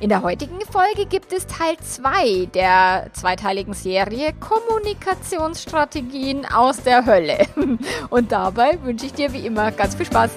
In der heutigen Folge gibt es Teil 2 der zweiteiligen Serie Kommunikationsstrategien aus der Hölle. Und dabei wünsche ich dir wie immer ganz viel Spaß.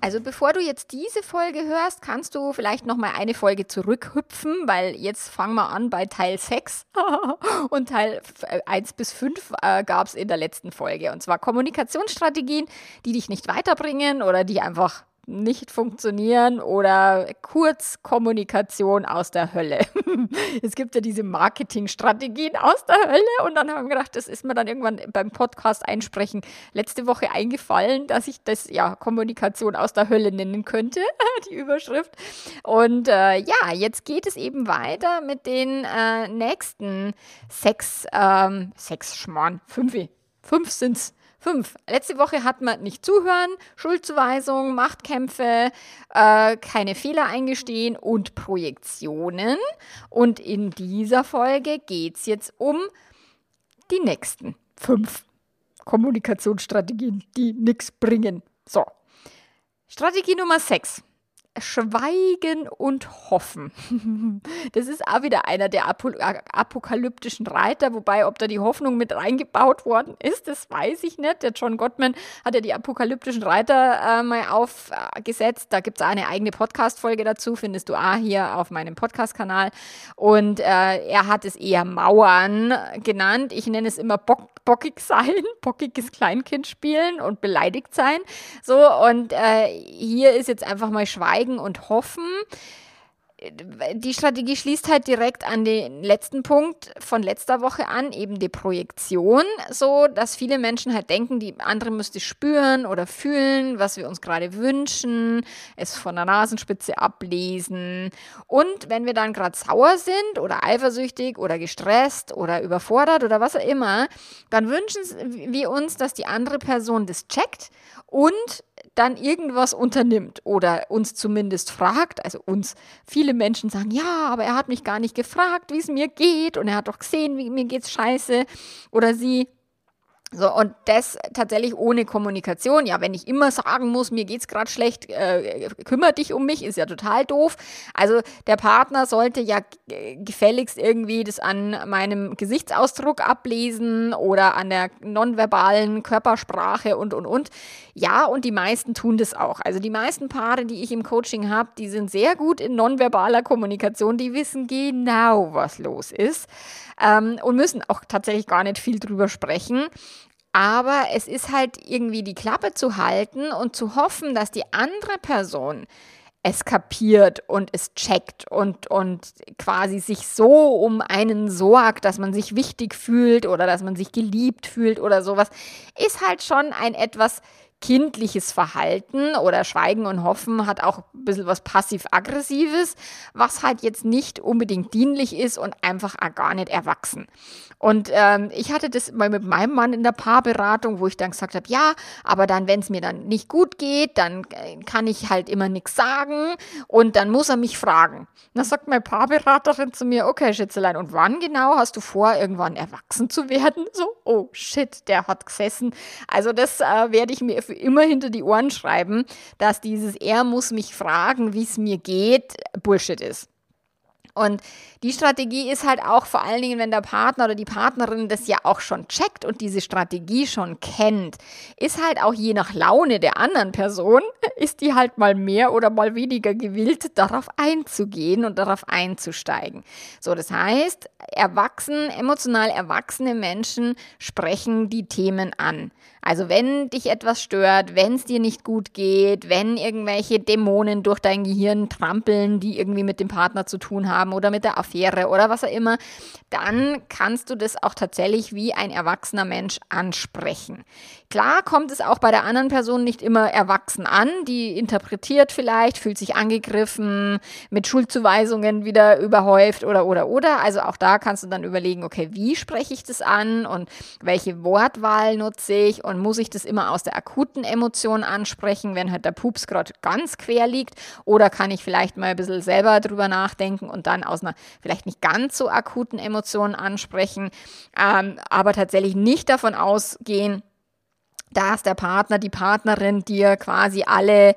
Also bevor du jetzt diese Folge hörst, kannst du vielleicht noch mal eine Folge zurückhüpfen, weil jetzt fangen wir an bei Teil 6 und Teil 1 bis 5 äh, gab es in der letzten Folge. Und zwar Kommunikationsstrategien, die dich nicht weiterbringen oder die einfach nicht funktionieren oder Kurzkommunikation aus der Hölle. es gibt ja diese Marketingstrategien aus der Hölle und dann haben wir gedacht, das ist mir dann irgendwann beim Podcast einsprechen letzte Woche eingefallen, dass ich das ja Kommunikation aus der Hölle nennen könnte, die Überschrift. Und äh, ja, jetzt geht es eben weiter mit den äh, nächsten sechs, ähm, sechs Schmarrn, fünf, fünf sind's Fünf. Letzte Woche hat man nicht zuhören, Schuldzuweisung, Machtkämpfe, äh, keine Fehler eingestehen und Projektionen. Und in dieser Folge geht es jetzt um die nächsten fünf Kommunikationsstrategien, die nichts bringen. So. Strategie Nummer sechs. Schweigen und Hoffen. Das ist auch wieder einer der apokalyptischen Reiter, wobei, ob da die Hoffnung mit reingebaut worden ist, das weiß ich nicht. Der John Gottman hat ja die apokalyptischen Reiter äh, mal aufgesetzt. Da gibt es eine eigene Podcast-Folge dazu, findest du auch hier auf meinem Podcast-Kanal. Und äh, er hat es eher Mauern genannt. Ich nenne es immer Bock bockig sein, bockiges Kleinkind spielen und beleidigt sein. So, und äh, hier ist jetzt einfach mal Schweigen und Hoffen die Strategie schließt halt direkt an den letzten Punkt von letzter Woche an, eben die Projektion, so dass viele Menschen halt denken, die andere müsste spüren oder fühlen, was wir uns gerade wünschen, es von der Nasenspitze ablesen. Und wenn wir dann gerade sauer sind oder eifersüchtig oder gestresst oder überfordert oder was auch immer, dann wünschen wir uns, dass die andere Person das checkt und dann irgendwas unternimmt oder uns zumindest fragt, also uns viele Menschen sagen, ja, aber er hat mich gar nicht gefragt, wie es mir geht und er hat doch gesehen, wie mir geht's scheiße. Oder sie so, und das tatsächlich ohne Kommunikation. Ja, wenn ich immer sagen muss, mir geht's gerade schlecht, äh, kümmere dich um mich, ist ja total doof. Also der Partner sollte ja gefälligst irgendwie das an meinem Gesichtsausdruck ablesen oder an der nonverbalen Körpersprache und, und, und. Ja, und die meisten tun das auch. Also die meisten Paare, die ich im Coaching habe, die sind sehr gut in nonverbaler Kommunikation, die wissen genau, was los ist ähm, und müssen auch tatsächlich gar nicht viel drüber sprechen. Aber es ist halt irgendwie die Klappe zu halten und zu hoffen, dass die andere Person es kapiert und es checkt und, und quasi sich so um einen sorgt, dass man sich wichtig fühlt oder dass man sich geliebt fühlt oder sowas, ist halt schon ein etwas kindliches Verhalten oder Schweigen und Hoffen hat auch ein bisschen was passiv-aggressives, was halt jetzt nicht unbedingt dienlich ist und einfach gar nicht erwachsen. Und ähm, ich hatte das mal mit meinem Mann in der Paarberatung, wo ich dann gesagt habe, ja, aber dann, wenn es mir dann nicht gut geht, dann äh, kann ich halt immer nichts sagen und dann muss er mich fragen. Und dann sagt meine Paarberaterin zu mir, okay, Schätzelein, und wann genau hast du vor, irgendwann erwachsen zu werden? So, oh shit, der hat gesessen. Also das äh, werde ich mir für immer hinter die Ohren schreiben, dass dieses Er muss mich fragen, wie es mir geht, Bullshit ist. Und die Strategie ist halt auch vor allen Dingen, wenn der Partner oder die Partnerin das ja auch schon checkt und diese Strategie schon kennt, ist halt auch je nach Laune der anderen Person, ist die halt mal mehr oder mal weniger gewillt, darauf einzugehen und darauf einzusteigen. So, das heißt, erwachsen, emotional erwachsene Menschen sprechen die Themen an. Also wenn dich etwas stört, wenn es dir nicht gut geht, wenn irgendwelche Dämonen durch dein Gehirn trampeln, die irgendwie mit dem Partner zu tun haben, haben oder mit der Affäre oder was auch immer, dann kannst du das auch tatsächlich wie ein erwachsener Mensch ansprechen. Klar kommt es auch bei der anderen Person nicht immer erwachsen an, die interpretiert vielleicht, fühlt sich angegriffen, mit Schuldzuweisungen wieder überhäuft oder oder oder. Also auch da kannst du dann überlegen, okay, wie spreche ich das an und welche Wortwahl nutze ich und muss ich das immer aus der akuten Emotion ansprechen, wenn halt der Pups gerade ganz quer liegt oder kann ich vielleicht mal ein bisschen selber drüber nachdenken und dann aus einer vielleicht nicht ganz so akuten Emotion ansprechen, ähm, aber tatsächlich nicht davon ausgehen, dass der Partner, die Partnerin dir quasi alle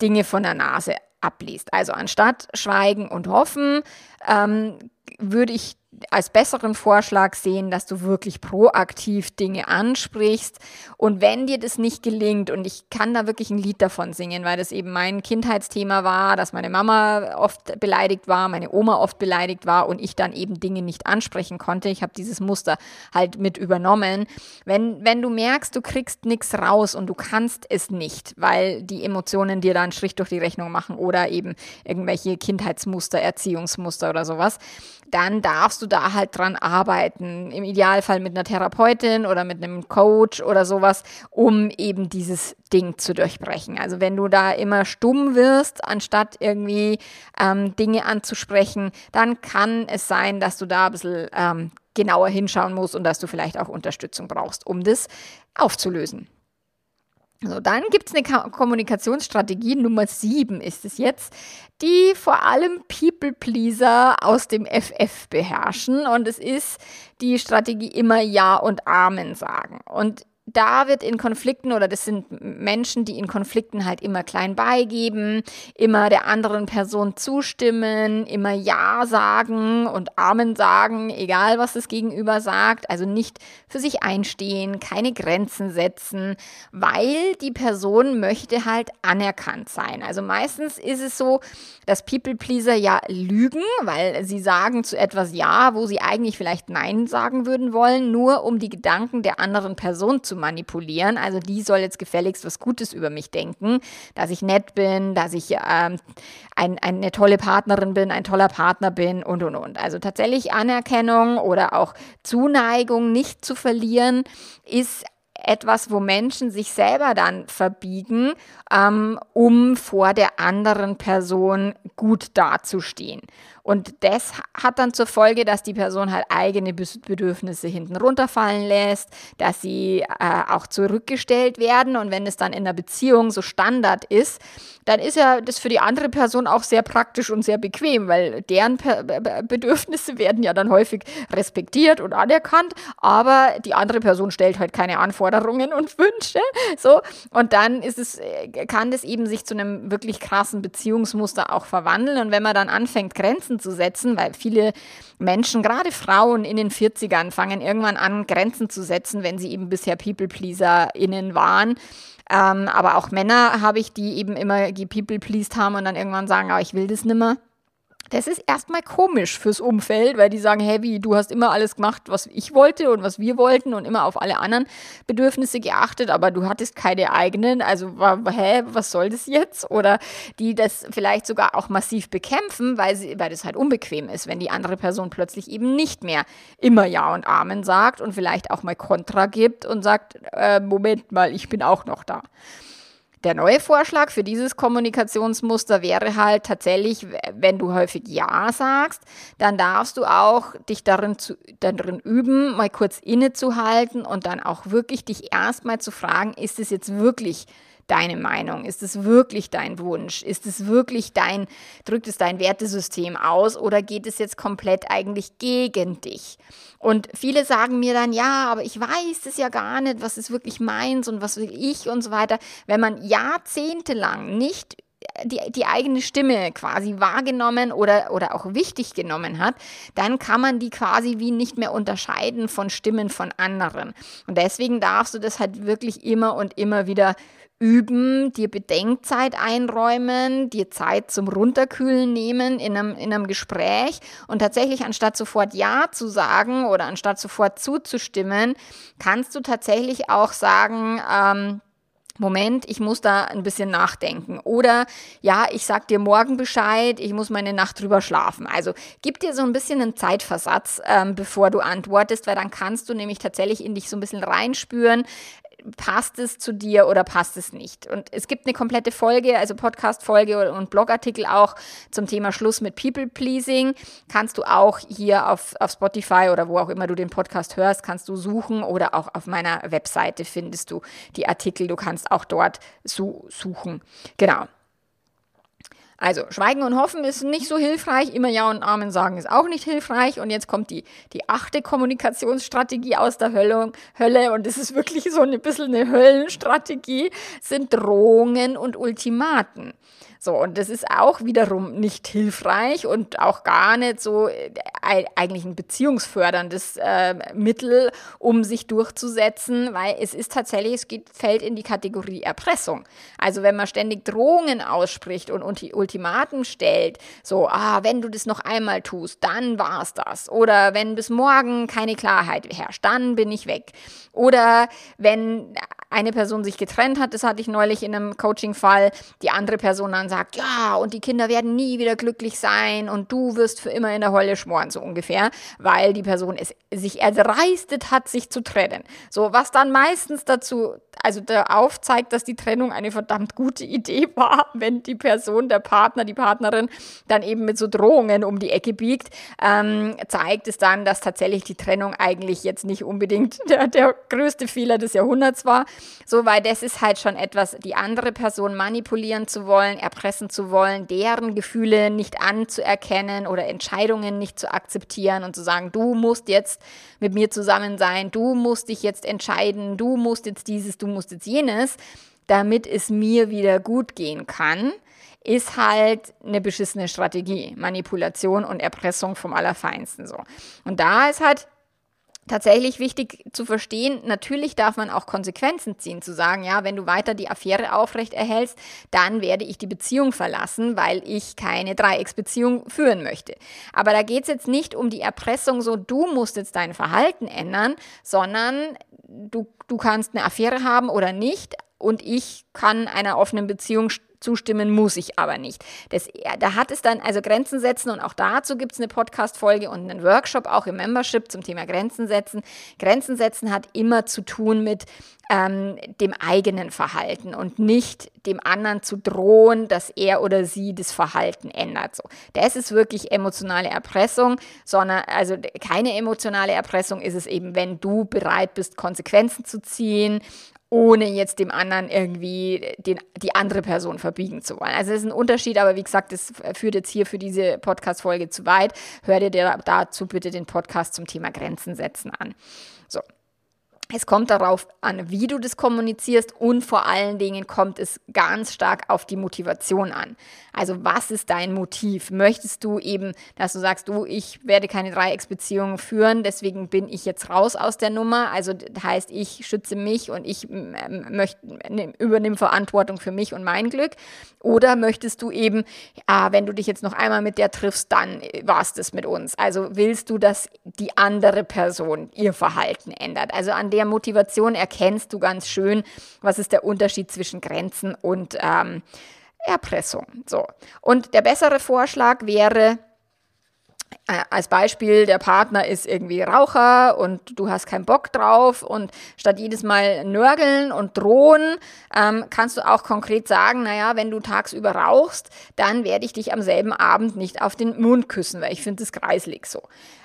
Dinge von der Nase abliest. Also anstatt schweigen und hoffen, ähm, würde ich als besseren Vorschlag sehen, dass du wirklich proaktiv Dinge ansprichst. Und wenn dir das nicht gelingt, und ich kann da wirklich ein Lied davon singen, weil das eben mein Kindheitsthema war, dass meine Mama oft beleidigt war, meine Oma oft beleidigt war und ich dann eben Dinge nicht ansprechen konnte. Ich habe dieses Muster halt mit übernommen. Wenn, wenn du merkst, du kriegst nichts raus und du kannst es nicht, weil die Emotionen dir da einen Strich durch die Rechnung machen oder eben irgendwelche Kindheitsmuster, Erziehungsmuster oder sowas, dann darfst du da halt dran arbeiten. Im Idealfall mit einer Therapeutin oder mit einem Coach oder sowas, um eben dieses Ding zu durchbrechen. Also wenn du da immer stumm wirst, anstatt irgendwie ähm, Dinge anzusprechen, dann kann es sein, dass du da ein bisschen ähm, genauer hinschauen musst und dass du vielleicht auch Unterstützung brauchst, um das aufzulösen. So, dann gibt es eine Kommunikationsstrategie, Nummer 7 ist es jetzt, die vor allem People-Pleaser aus dem FF beherrschen. Und es ist die Strategie immer Ja und Amen sagen. Und da wird in Konflikten oder das sind Menschen, die in Konflikten halt immer klein beigeben, immer der anderen Person zustimmen, immer Ja sagen und Amen sagen, egal was das Gegenüber sagt, also nicht für sich einstehen, keine Grenzen setzen, weil die Person möchte halt anerkannt sein. Also meistens ist es so, dass People Pleaser ja lügen, weil sie sagen zu etwas Ja, wo sie eigentlich vielleicht Nein sagen würden wollen, nur um die Gedanken der anderen Person zu manipulieren. Also die soll jetzt gefälligst was Gutes über mich denken, dass ich nett bin, dass ich ähm, ein, eine tolle Partnerin bin, ein toller Partner bin und und und. Also tatsächlich Anerkennung oder auch Zuneigung nicht zu verlieren, ist etwas, wo Menschen sich selber dann verbiegen, ähm, um vor der anderen Person gut dazustehen. Und das hat dann zur Folge, dass die Person halt eigene Bedürfnisse hinten runterfallen lässt, dass sie äh, auch zurückgestellt werden. Und wenn es dann in einer Beziehung so Standard ist, dann ist ja das für die andere Person auch sehr praktisch und sehr bequem, weil deren Bedürfnisse werden ja dann häufig respektiert und anerkannt, aber die andere Person stellt halt keine Anforderungen und Wünsche. So. Und dann ist es, äh, kann das eben sich zu einem wirklich krassen Beziehungsmuster auch verwandeln. Und wenn man dann anfängt, Grenzen zu setzen, weil viele Menschen, gerade Frauen in den 40ern, fangen irgendwann an, Grenzen zu setzen, wenn sie eben bisher People-PleaserInnen waren. Ähm, aber auch Männer habe ich, die eben immer gepeople-pleased haben und dann irgendwann sagen, ah, ich will das nimmer. Das ist erstmal komisch fürs Umfeld, weil die sagen, hey, wie, du hast immer alles gemacht, was ich wollte und was wir wollten und immer auf alle anderen Bedürfnisse geachtet, aber du hattest keine eigenen. Also, hä, was soll das jetzt? Oder die das vielleicht sogar auch massiv bekämpfen, weil, sie, weil das halt unbequem ist, wenn die andere Person plötzlich eben nicht mehr immer Ja und Amen sagt und vielleicht auch mal Kontra gibt und sagt, äh, Moment mal, ich bin auch noch da. Der neue Vorschlag für dieses Kommunikationsmuster wäre halt tatsächlich, wenn du häufig Ja sagst, dann darfst du auch dich darin, zu, darin üben, mal kurz innezuhalten und dann auch wirklich dich erstmal zu fragen, ist es jetzt wirklich deine Meinung? Ist es wirklich dein Wunsch? Ist es wirklich dein, drückt es dein Wertesystem aus oder geht es jetzt komplett eigentlich gegen dich? Und viele sagen mir dann, ja, aber ich weiß es ja gar nicht, was ist wirklich meins und was will ich und so weiter. Wenn man jahrzehntelang nicht die, die eigene Stimme quasi wahrgenommen oder, oder auch wichtig genommen hat, dann kann man die quasi wie nicht mehr unterscheiden von Stimmen von anderen. Und deswegen darfst du das halt wirklich immer und immer wieder üben, dir Bedenkzeit einräumen, dir Zeit zum Runterkühlen nehmen in einem, in einem Gespräch und tatsächlich anstatt sofort Ja zu sagen oder anstatt sofort zuzustimmen, kannst du tatsächlich auch sagen, ähm, Moment, ich muss da ein bisschen nachdenken. Oder ja, ich sag dir morgen Bescheid, ich muss meine Nacht drüber schlafen. Also gib dir so ein bisschen einen Zeitversatz, ähm, bevor du antwortest, weil dann kannst du nämlich tatsächlich in dich so ein bisschen reinspüren, passt es zu dir oder passt es nicht. Und es gibt eine komplette Folge, also Podcast-Folge und Blogartikel auch zum Thema Schluss mit People-Pleasing. Kannst du auch hier auf, auf Spotify oder wo auch immer du den Podcast hörst, kannst du suchen oder auch auf meiner Webseite findest du die Artikel. Du kannst auch dort so suchen. Genau. Also Schweigen und Hoffen ist nicht so hilfreich, immer Ja und Amen sagen ist auch nicht hilfreich. Und jetzt kommt die, die achte Kommunikationsstrategie aus der Hölle, Hölle und es ist wirklich so ein bisschen eine Höllenstrategie, sind Drohungen und Ultimaten. So, und das ist auch wiederum nicht hilfreich und auch gar nicht so äh, eigentlich ein beziehungsförderndes äh, Mittel, um sich durchzusetzen, weil es ist tatsächlich, es geht, fällt in die Kategorie Erpressung. Also wenn man ständig Drohungen ausspricht und, Ultimaten stellt, so, ah, wenn du das noch einmal tust, dann war's das. Oder wenn bis morgen keine Klarheit herrscht, dann bin ich weg. Oder wenn eine Person sich getrennt hat, das hatte ich neulich in einem Coaching-Fall, die andere Person dann sagt, ja, und die Kinder werden nie wieder glücklich sein und du wirst für immer in der Hölle schmoren, so ungefähr, weil die Person es sich erdreistet hat, sich zu trennen. So, was dann meistens dazu, also da aufzeigt, dass die Trennung eine verdammt gute Idee war, wenn die Person, der Partner, die Partnerin dann eben mit so Drohungen um die Ecke biegt, ähm, zeigt es dann, dass tatsächlich die Trennung eigentlich jetzt nicht unbedingt der, der größte Fehler des Jahrhunderts war. So, weil das ist halt schon etwas, die andere Person manipulieren zu wollen, erpressen zu wollen, deren Gefühle nicht anzuerkennen oder Entscheidungen nicht zu akzeptieren und zu sagen, du musst jetzt mit mir zusammen sein, du musst dich jetzt entscheiden, du musst jetzt dieses, du musst jetzt jenes, damit es mir wieder gut gehen kann ist halt eine beschissene Strategie. Manipulation und Erpressung vom Allerfeinsten so. Und da ist halt tatsächlich wichtig zu verstehen, natürlich darf man auch Konsequenzen ziehen, zu sagen, ja, wenn du weiter die Affäre aufrecht erhältst, dann werde ich die Beziehung verlassen, weil ich keine Dreiecksbeziehung führen möchte. Aber da geht es jetzt nicht um die Erpressung, so du musst jetzt dein Verhalten ändern, sondern du, du kannst eine Affäre haben oder nicht und ich kann einer offenen Beziehung zustimmen muss ich aber nicht. Das, da hat es dann also Grenzen setzen und auch dazu gibt es eine Podcast-Folge und einen Workshop auch im Membership zum Thema Grenzen setzen. Grenzen setzen hat immer zu tun mit ähm, dem eigenen Verhalten und nicht dem anderen zu drohen, dass er oder sie das Verhalten ändert. So, das ist wirklich emotionale Erpressung, sondern also keine emotionale Erpressung ist es eben, wenn du bereit bist, Konsequenzen zu ziehen ohne jetzt dem anderen irgendwie den, die andere Person verbiegen zu wollen. Also das ist ein Unterschied, aber wie gesagt, das führt jetzt hier für diese Podcast-Folge zu weit. Hör dir dazu bitte den Podcast zum Thema Grenzen setzen an. So, es kommt darauf an, wie du das kommunizierst und vor allen Dingen kommt es ganz stark auf die Motivation an. Also was ist dein Motiv? Möchtest du eben, dass du sagst, du, ich werde keine Dreiecksbeziehungen führen, deswegen bin ich jetzt raus aus der Nummer. Also das heißt, ich schütze mich und ich möchte, übernehme Verantwortung für mich und mein Glück. Oder möchtest du eben, ah, wenn du dich jetzt noch einmal mit der triffst, dann war es das mit uns. Also willst du, dass die andere Person ihr Verhalten ändert? Also an der der Motivation erkennst du ganz schön, was ist der Unterschied zwischen Grenzen und ähm, Erpressung. So. Und der bessere Vorschlag wäre, äh, als Beispiel, der Partner ist irgendwie Raucher und du hast keinen Bock drauf und statt jedes Mal nörgeln und drohen, ähm, kannst du auch konkret sagen, naja, wenn du tagsüber rauchst, dann werde ich dich am selben Abend nicht auf den Mund küssen, weil ich finde das kreislig so.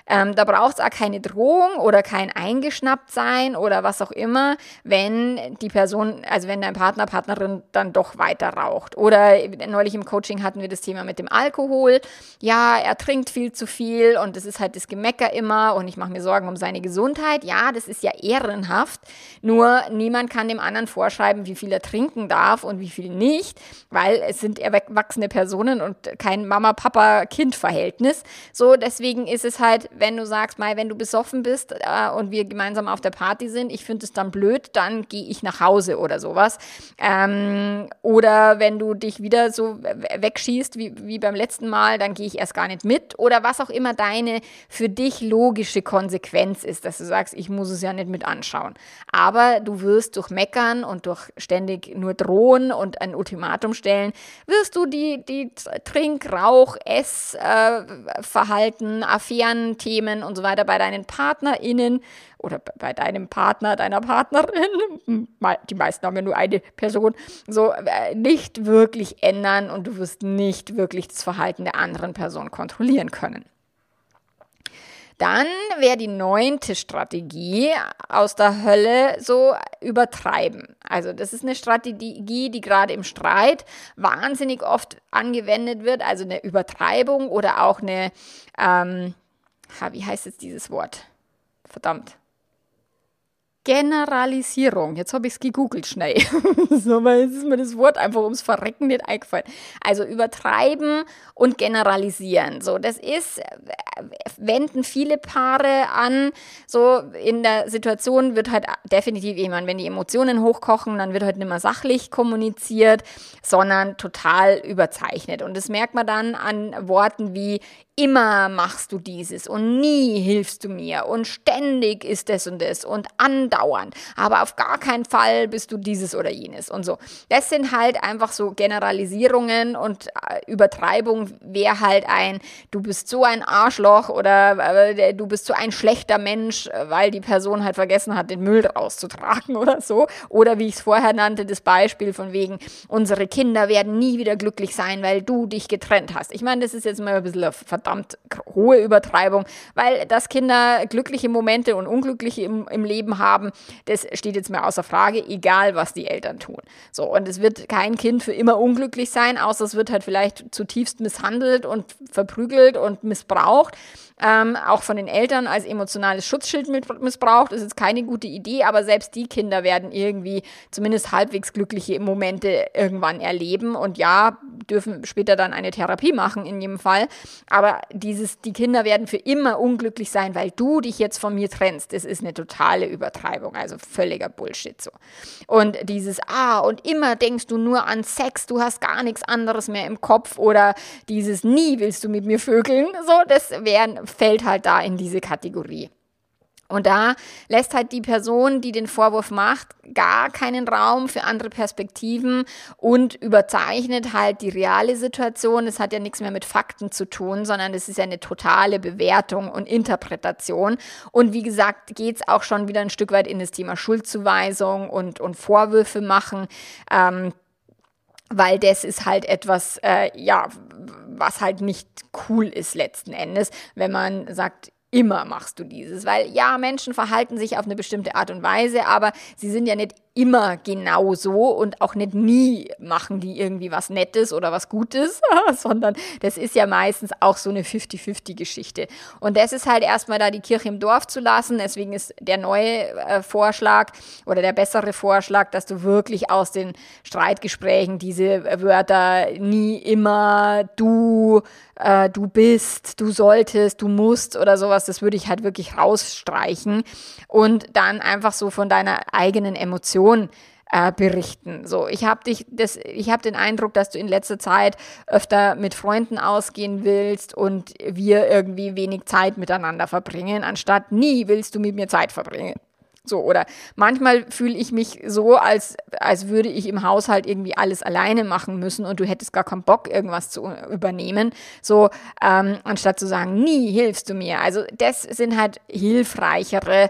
Ähm, da braucht es auch keine Drohung oder kein eingeschnappt sein oder was auch immer, wenn die Person, also wenn dein Partner, Partnerin dann doch weiter raucht. Oder neulich im Coaching hatten wir das Thema mit dem Alkohol. Ja, er trinkt viel zu viel und das ist halt das Gemecker immer und ich mache mir Sorgen um seine Gesundheit. Ja, das ist ja ehrenhaft. Nur niemand kann dem anderen vorschreiben, wie viel er trinken darf und wie viel nicht, weil es sind erwachsene Personen und kein Mama-Papa-Kind-Verhältnis. So, deswegen ist es halt, wenn du sagst, mal, wenn du besoffen bist äh, und wir gemeinsam auf der Party sind, ich finde es dann blöd, dann gehe ich nach Hause oder sowas. Ähm, oder wenn du dich wieder so wegschießt wie, wie beim letzten Mal, dann gehe ich erst gar nicht mit. Oder was auch immer deine für dich logische Konsequenz ist, dass du sagst, ich muss es ja nicht mit anschauen. Aber du wirst durch Meckern und durch ständig nur drohen und ein Ultimatum stellen, wirst du die, die Trink, Rauch, Essverhalten, äh, Affären, Themen und so weiter bei deinen PartnerInnen oder bei deinem Partner, deiner Partnerin, die meisten haben ja nur eine Person, so äh, nicht wirklich ändern und du wirst nicht wirklich das Verhalten der anderen Person kontrollieren können. Dann wäre die neunte Strategie aus der Hölle so übertreiben. Also das ist eine Strategie, die gerade im Streit wahnsinnig oft angewendet wird. Also eine Übertreibung oder auch eine, ähm, wie heißt jetzt dieses Wort? Verdammt. Generalisierung. Jetzt habe ich es gegoogelt schnell. so, weil jetzt ist mir das Wort einfach ums Verrecken nicht eingefallen. Also übertreiben und generalisieren. So, das ist, äh, wenden viele Paare an. So, in der Situation wird halt definitiv jemand, wenn die Emotionen hochkochen, dann wird halt nicht mehr sachlich kommuniziert, sondern total überzeichnet. Und das merkt man dann an Worten wie immer machst du dieses und nie hilfst du mir und ständig ist das und das und andauernd, aber auf gar keinen Fall bist du dieses oder jenes und so. Das sind halt einfach so Generalisierungen und äh, Übertreibung wäre halt ein, du bist so ein Arschloch oder äh, du bist so ein schlechter Mensch, äh, weil die Person halt vergessen hat, den Müll rauszutragen oder so. Oder wie ich es vorher nannte, das Beispiel von wegen, unsere Kinder werden nie wieder glücklich sein, weil du dich getrennt hast. Ich meine, das ist jetzt mal ein bisschen verdammt hohe Übertreibung, weil dass Kinder glückliche Momente und unglückliche im, im Leben haben, das steht jetzt mal außer Frage, egal was die Eltern tun. So, und es wird kein Kind für immer unglücklich sein, außer es wird halt vielleicht zutiefst misshandelt und verprügelt und missbraucht ähm, auch von den Eltern als emotionales Schutzschild missbraucht. Ist keine gute Idee, aber selbst die Kinder werden irgendwie zumindest halbwegs glückliche Momente irgendwann erleben und ja, dürfen später dann eine Therapie machen in jedem Fall. Aber dieses, die Kinder werden für immer unglücklich sein, weil du dich jetzt von mir trennst. Das ist eine totale Übertreibung, also völliger Bullshit so. Und dieses, ah, und immer denkst du nur an Sex, du hast gar nichts anderes mehr im Kopf oder dieses, nie willst du mit mir vögeln, so, das wären fällt halt da in diese Kategorie. Und da lässt halt die Person, die den Vorwurf macht, gar keinen Raum für andere Perspektiven und überzeichnet halt die reale Situation. Es hat ja nichts mehr mit Fakten zu tun, sondern es ist ja eine totale Bewertung und Interpretation. Und wie gesagt, geht es auch schon wieder ein Stück weit in das Thema Schuldzuweisung und, und Vorwürfe machen. Ähm, weil das ist halt etwas, äh, ja, was halt nicht cool ist letzten Endes, wenn man sagt, immer machst du dieses, weil ja, Menschen verhalten sich auf eine bestimmte Art und Weise, aber sie sind ja nicht immer genau so und auch nicht nie machen die irgendwie was Nettes oder was Gutes, sondern das ist ja meistens auch so eine 50-50-Geschichte. Und das ist halt erstmal da die Kirche im Dorf zu lassen. Deswegen ist der neue äh, Vorschlag oder der bessere Vorschlag, dass du wirklich aus den Streitgesprächen diese Wörter nie immer du, äh, du bist, du solltest, du musst oder sowas, das würde ich halt wirklich rausstreichen und dann einfach so von deiner eigenen Emotion Situation äh, berichten. So, ich habe dich, das, ich habe den Eindruck, dass du in letzter Zeit öfter mit Freunden ausgehen willst und wir irgendwie wenig Zeit miteinander verbringen, anstatt nie willst du mit mir Zeit verbringen. So, oder manchmal fühle ich mich so, als, als würde ich im Haushalt irgendwie alles alleine machen müssen und du hättest gar keinen Bock, irgendwas zu übernehmen. So, ähm, anstatt zu sagen, nie hilfst du mir. Also, das sind halt hilfreichere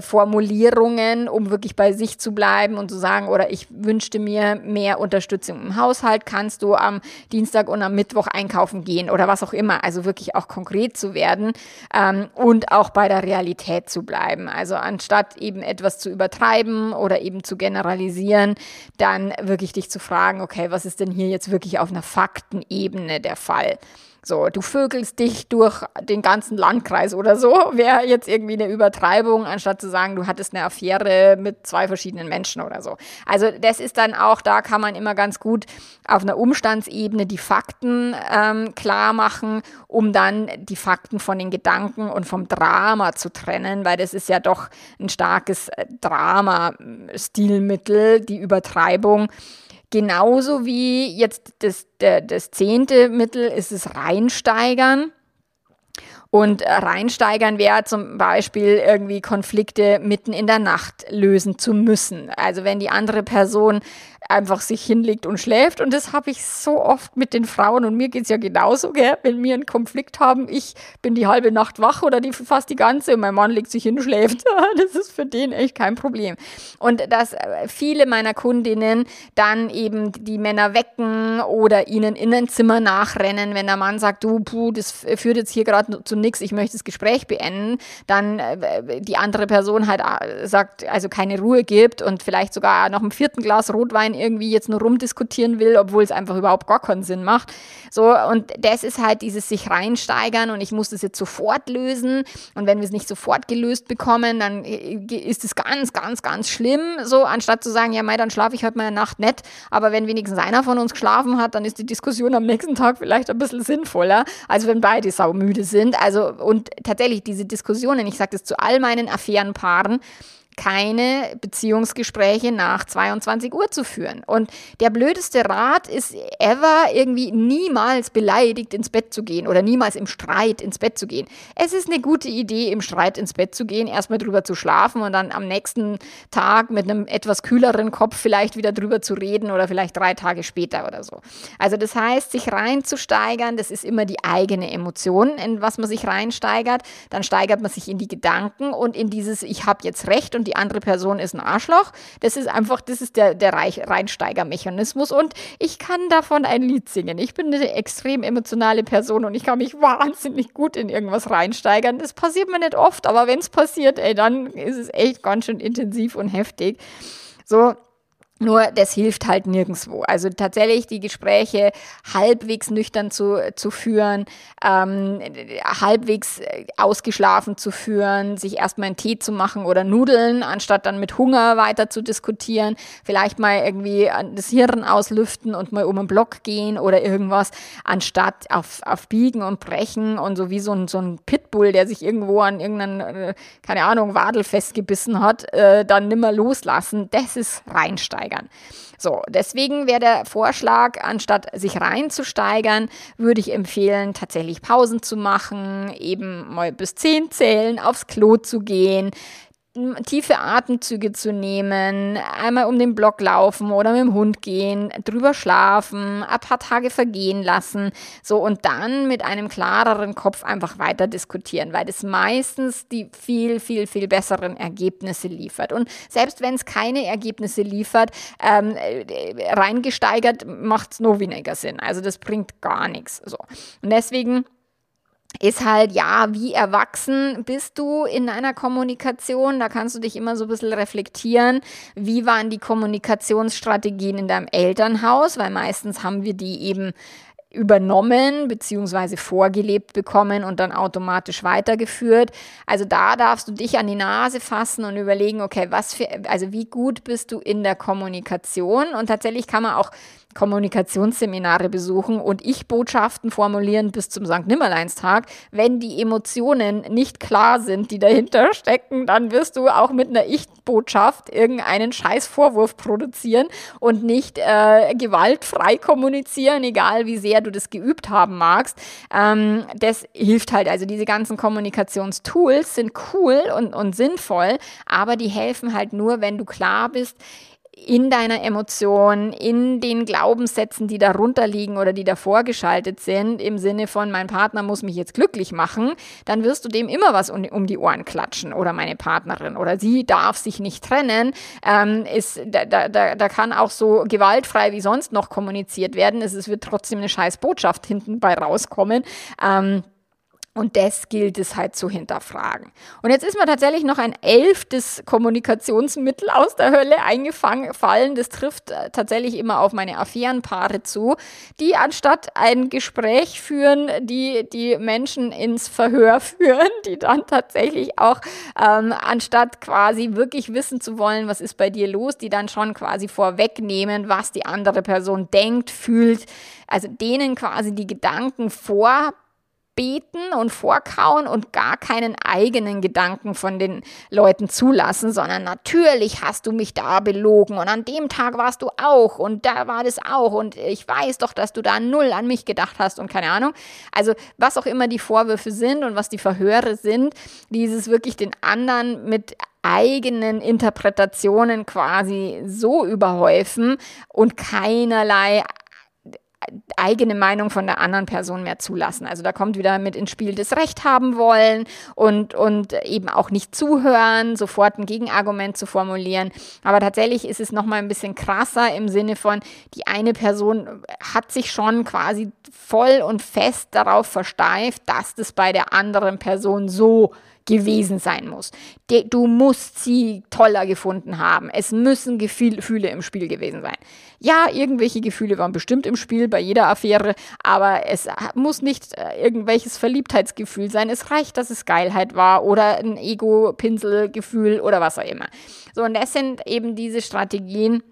Formulierungen, um wirklich bei sich zu bleiben und zu sagen, oder ich wünschte mir mehr Unterstützung im Haushalt, kannst du am Dienstag und am Mittwoch einkaufen gehen oder was auch immer. Also wirklich auch konkret zu werden ähm, und auch bei der Realität zu bleiben. Also anstatt eben etwas zu übertreiben oder eben zu generalisieren, dann wirklich dich zu fragen, okay, was ist denn hier jetzt wirklich auf einer Faktenebene der Fall? So, du vögelst dich durch den ganzen Landkreis oder so, wäre jetzt irgendwie eine Übertreibung, anstatt zu sagen, du hattest eine Affäre mit zwei verschiedenen Menschen oder so. Also das ist dann auch, da kann man immer ganz gut auf einer Umstandsebene die Fakten ähm, klar machen, um dann die Fakten von den Gedanken und vom Drama zu trennen, weil das ist ja doch ein starkes äh, Drama-Stilmittel, die Übertreibung. Genauso wie jetzt das, der, das zehnte Mittel ist es reinsteigern. Und reinsteigern wäre zum Beispiel irgendwie Konflikte mitten in der Nacht lösen zu müssen. Also wenn die andere Person einfach sich hinlegt und schläft. Und das habe ich so oft mit den Frauen und mir geht es ja genauso, gell? wenn wir einen Konflikt haben, ich bin die halbe Nacht wach oder die fast die ganze und mein Mann legt sich hin und schläft. das ist für den echt kein Problem. Und dass äh, viele meiner Kundinnen dann eben die Männer wecken oder ihnen in ein Zimmer nachrennen, wenn der Mann sagt, du, puh, das führt jetzt hier gerade zu nichts, ich möchte das Gespräch beenden, dann äh, die andere Person halt äh, sagt, also keine Ruhe gibt und vielleicht sogar noch ein vierten Glas Rotwein irgendwie jetzt nur rumdiskutieren will, obwohl es einfach überhaupt gar keinen Sinn macht. So, und das ist halt dieses sich reinsteigern und ich muss das jetzt sofort lösen. Und wenn wir es nicht sofort gelöst bekommen, dann äh, ist es ganz, ganz, ganz schlimm. So, anstatt zu sagen, ja, mei, dann schlafe ich heute mal eine Nacht nicht. Aber wenn wenigstens einer von uns geschlafen hat, dann ist die Diskussion am nächsten Tag vielleicht ein bisschen sinnvoller, als wenn beide saumüde sind. Also, und tatsächlich diese Diskussionen, ich sage das zu all meinen Affärenpaaren, keine Beziehungsgespräche nach 22 Uhr zu führen. Und der blödeste Rat ist ever irgendwie niemals beleidigt ins Bett zu gehen oder niemals im Streit ins Bett zu gehen. Es ist eine gute Idee, im Streit ins Bett zu gehen, erstmal drüber zu schlafen und dann am nächsten Tag mit einem etwas kühleren Kopf vielleicht wieder drüber zu reden oder vielleicht drei Tage später oder so. Also das heißt, sich reinzusteigern, das ist immer die eigene Emotion, in was man sich reinsteigert. Dann steigert man sich in die Gedanken und in dieses Ich habe jetzt recht und die andere Person ist ein Arschloch. Das ist einfach, das ist der, der Reinsteigermechanismus und ich kann davon ein Lied singen. Ich bin eine extrem emotionale Person und ich kann mich wahnsinnig gut in irgendwas reinsteigern. Das passiert mir nicht oft, aber wenn es passiert, ey, dann ist es echt ganz schön intensiv und heftig. So, nur das hilft halt nirgendwo. Also tatsächlich die Gespräche halbwegs nüchtern zu, zu führen, ähm, halbwegs äh, ausgeschlafen zu führen, sich erstmal einen Tee zu machen oder Nudeln, anstatt dann mit Hunger weiter zu diskutieren, vielleicht mal irgendwie das Hirn auslüften und mal um den Block gehen oder irgendwas, anstatt auf, auf Biegen und Brechen und so wie so ein, so ein Pitbull, der sich irgendwo an irgendeinen, äh, keine Ahnung, Wadel festgebissen hat, äh, dann nimmer loslassen. Das ist reinsteigen steigern. So, deswegen wäre der Vorschlag, anstatt sich reinzusteigern, würde ich empfehlen, tatsächlich Pausen zu machen, eben mal bis zehn zählen, aufs Klo zu gehen, tiefe Atemzüge zu nehmen, einmal um den Block laufen oder mit dem Hund gehen, drüber schlafen, ein paar Tage vergehen lassen, so und dann mit einem klareren Kopf einfach weiter diskutieren, weil das meistens die viel, viel, viel besseren Ergebnisse liefert. Und selbst wenn es keine Ergebnisse liefert, ähm, reingesteigert macht es nur weniger Sinn. Also das bringt gar nichts. So. Und deswegen ist halt, ja, wie erwachsen bist du in einer Kommunikation? Da kannst du dich immer so ein bisschen reflektieren. Wie waren die Kommunikationsstrategien in deinem Elternhaus? Weil meistens haben wir die eben übernommen bzw. vorgelebt bekommen und dann automatisch weitergeführt. Also da darfst du dich an die Nase fassen und überlegen, okay, was für, also wie gut bist du in der Kommunikation? Und tatsächlich kann man auch Kommunikationsseminare besuchen und Ich-Botschaften formulieren bis zum St. Nimmerleinstag. Wenn die Emotionen nicht klar sind, die dahinter stecken, dann wirst du auch mit einer Ich-Botschaft irgendeinen Scheißvorwurf produzieren und nicht äh, gewaltfrei kommunizieren, egal wie sehr du das geübt haben magst. Ähm, das hilft halt. Also diese ganzen Kommunikationstools sind cool und, und sinnvoll, aber die helfen halt nur, wenn du klar bist, in deiner Emotion, in den Glaubenssätzen, die darunter liegen oder die davor geschaltet sind, im Sinne von, mein Partner muss mich jetzt glücklich machen, dann wirst du dem immer was um, die Ohren klatschen oder meine Partnerin oder sie darf sich nicht trennen. Ähm, ist, da, da, da kann auch so gewaltfrei wie sonst noch kommuniziert werden. Es, es wird trotzdem eine scheiß Botschaft hinten bei rauskommen. Ähm, Und das gilt es halt zu hinterfragen. Und jetzt ist mir tatsächlich noch ein elftes Kommunikationsmittel aus der Hölle eingefallen. Das trifft äh, tatsächlich immer auf meine Affärenpaare zu, die anstatt ein Gespräch führen, die die Menschen ins Verhör führen, die dann tatsächlich auch ähm, anstatt quasi wirklich wissen zu wollen, was ist bei dir los, die dann schon quasi vorwegnehmen, was die andere Person denkt, fühlt, also denen quasi die Gedanken vor beten und vorkauen und gar keinen eigenen Gedanken von den Leuten zulassen, sondern natürlich hast du mich da belogen und an dem Tag warst du auch und da war das auch und ich weiß doch, dass du da null an mich gedacht hast und keine Ahnung. Also was auch immer die Vorwürfe sind und was die Verhöre sind, dieses wirklich den anderen mit eigenen Interpretationen quasi so überhäufen und keinerlei eigene Meinung von der anderen Person mehr zulassen. Also da kommt wieder mit ins Spiel das Recht haben wollen und, und eben auch nicht zuhören, sofort ein Gegenargument zu formulieren. Aber tatsächlich ist es nochmal ein bisschen krasser im Sinne von, die eine Person hat sich schon quasi voll und fest darauf versteift, dass das bei der anderen Person so gewesen sein muss. Du musst sie toller gefunden haben. Es müssen Gefühle im Spiel gewesen sein. Ja, irgendwelche Gefühle waren bestimmt im Spiel bei jeder Affäre, aber es muss nicht äh, irgendwelches Verliebtheitsgefühl sein. Es reicht, dass es Geilheit war oder ein Ego-Pinselgefühl oder was auch immer. So, und das sind eben diese Strategien,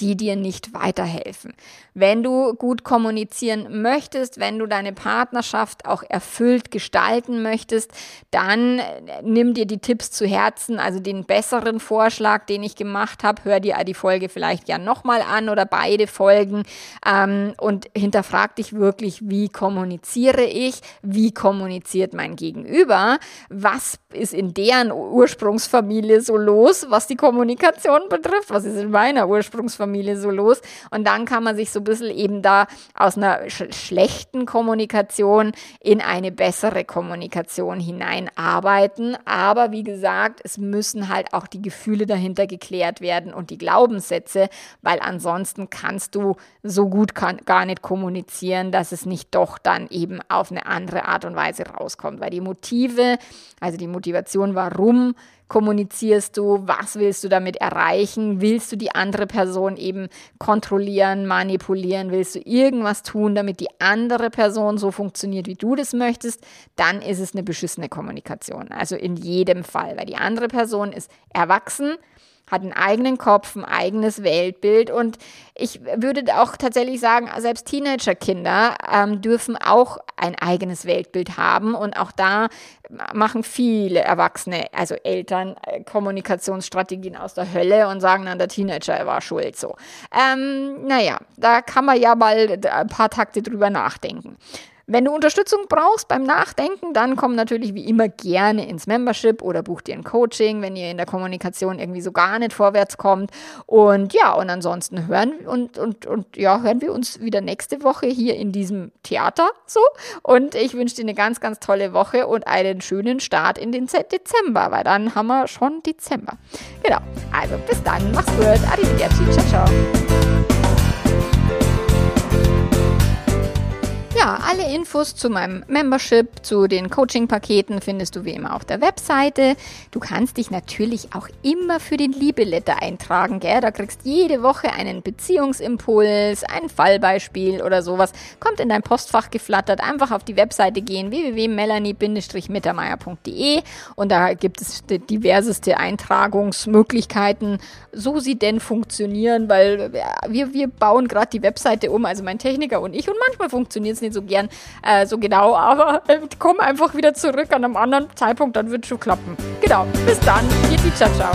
die dir nicht weiterhelfen. Wenn du gut kommunizieren möchtest, wenn du deine Partnerschaft auch erfüllt gestalten möchtest, dann äh, nimm dir die Tipps zu Herzen, also den besseren Vorschlag, den ich gemacht habe, hör dir die Folge vielleicht ja nochmal an oder beide Folgen ähm, und hinterfrag dich wirklich, wie kommuniziere ich, wie kommuniziert mein Gegenüber, was ist in deren Ursprungsfamilie so los, was die Kommunikation betrifft, was ist in meiner Ursprungsfamilie so los und dann kann man sich so ein bisschen eben da aus einer sch schlechten Kommunikation in eine bessere Kommunikation hineinarbeiten. Aber wie gesagt, es müssen halt auch die Gefühle dahinter geklärt werden und die Glaubenssätze, weil ansonsten kannst du so gut kann, gar nicht kommunizieren, dass es nicht doch dann eben auf eine andere Art und Weise rauskommt. Weil die Motive, also die Motivation, warum kommunizierst du, was willst du damit erreichen, willst du die andere Person eben kontrollieren, manipulieren, willst du irgendwas tun, damit die andere Person so funktioniert, wie du das möchtest, dann ist es eine beschissene Kommunikation. Also in jedem Fall, weil die andere Person ist erwachsen, hat einen eigenen Kopf, ein eigenes Weltbild und ich würde auch tatsächlich sagen, selbst Teenagerkinder ähm, dürfen auch ein eigenes Weltbild haben und auch da machen viele Erwachsene, also Eltern, äh, Kommunikationsstrategien aus der Hölle und sagen dann, der Teenager er war schuld so. Ähm, naja, da kann man ja mal ein paar Takte drüber nachdenken. Wenn du Unterstützung brauchst beim Nachdenken, dann komm natürlich wie immer gerne ins Membership oder buch dir ein Coaching, wenn ihr in der Kommunikation irgendwie so gar nicht vorwärts kommt. Und ja, und ansonsten hören und, und, und ja, hören wir uns wieder nächste Woche hier in diesem Theater so. Und ich wünsche dir eine ganz, ganz tolle Woche und einen schönen Start in den Dezember, weil dann haben wir schon Dezember. Genau. Also bis dann, mach's gut. Arrivederci. Ciao, ciao. Ja, alle Infos zu meinem Membership, zu den Coaching-Paketen findest du wie immer auf der Webseite. Du kannst dich natürlich auch immer für den Liebeletter eintragen, gell? Da kriegst jede Woche einen Beziehungsimpuls, ein Fallbeispiel oder sowas. Kommt in dein Postfach geflattert. Einfach auf die Webseite gehen, www.melanie-mittermeier.de und da gibt es diverseste Eintragungsmöglichkeiten, so sie denn funktionieren, weil wir, wir bauen gerade die Webseite um, also mein Techniker und ich und manchmal funktioniert es nicht nicht so gern äh, so genau, aber äh, komm einfach wieder zurück an einem anderen Zeitpunkt, dann wird es schon klappen. Genau, bis dann. Ciao, ciao.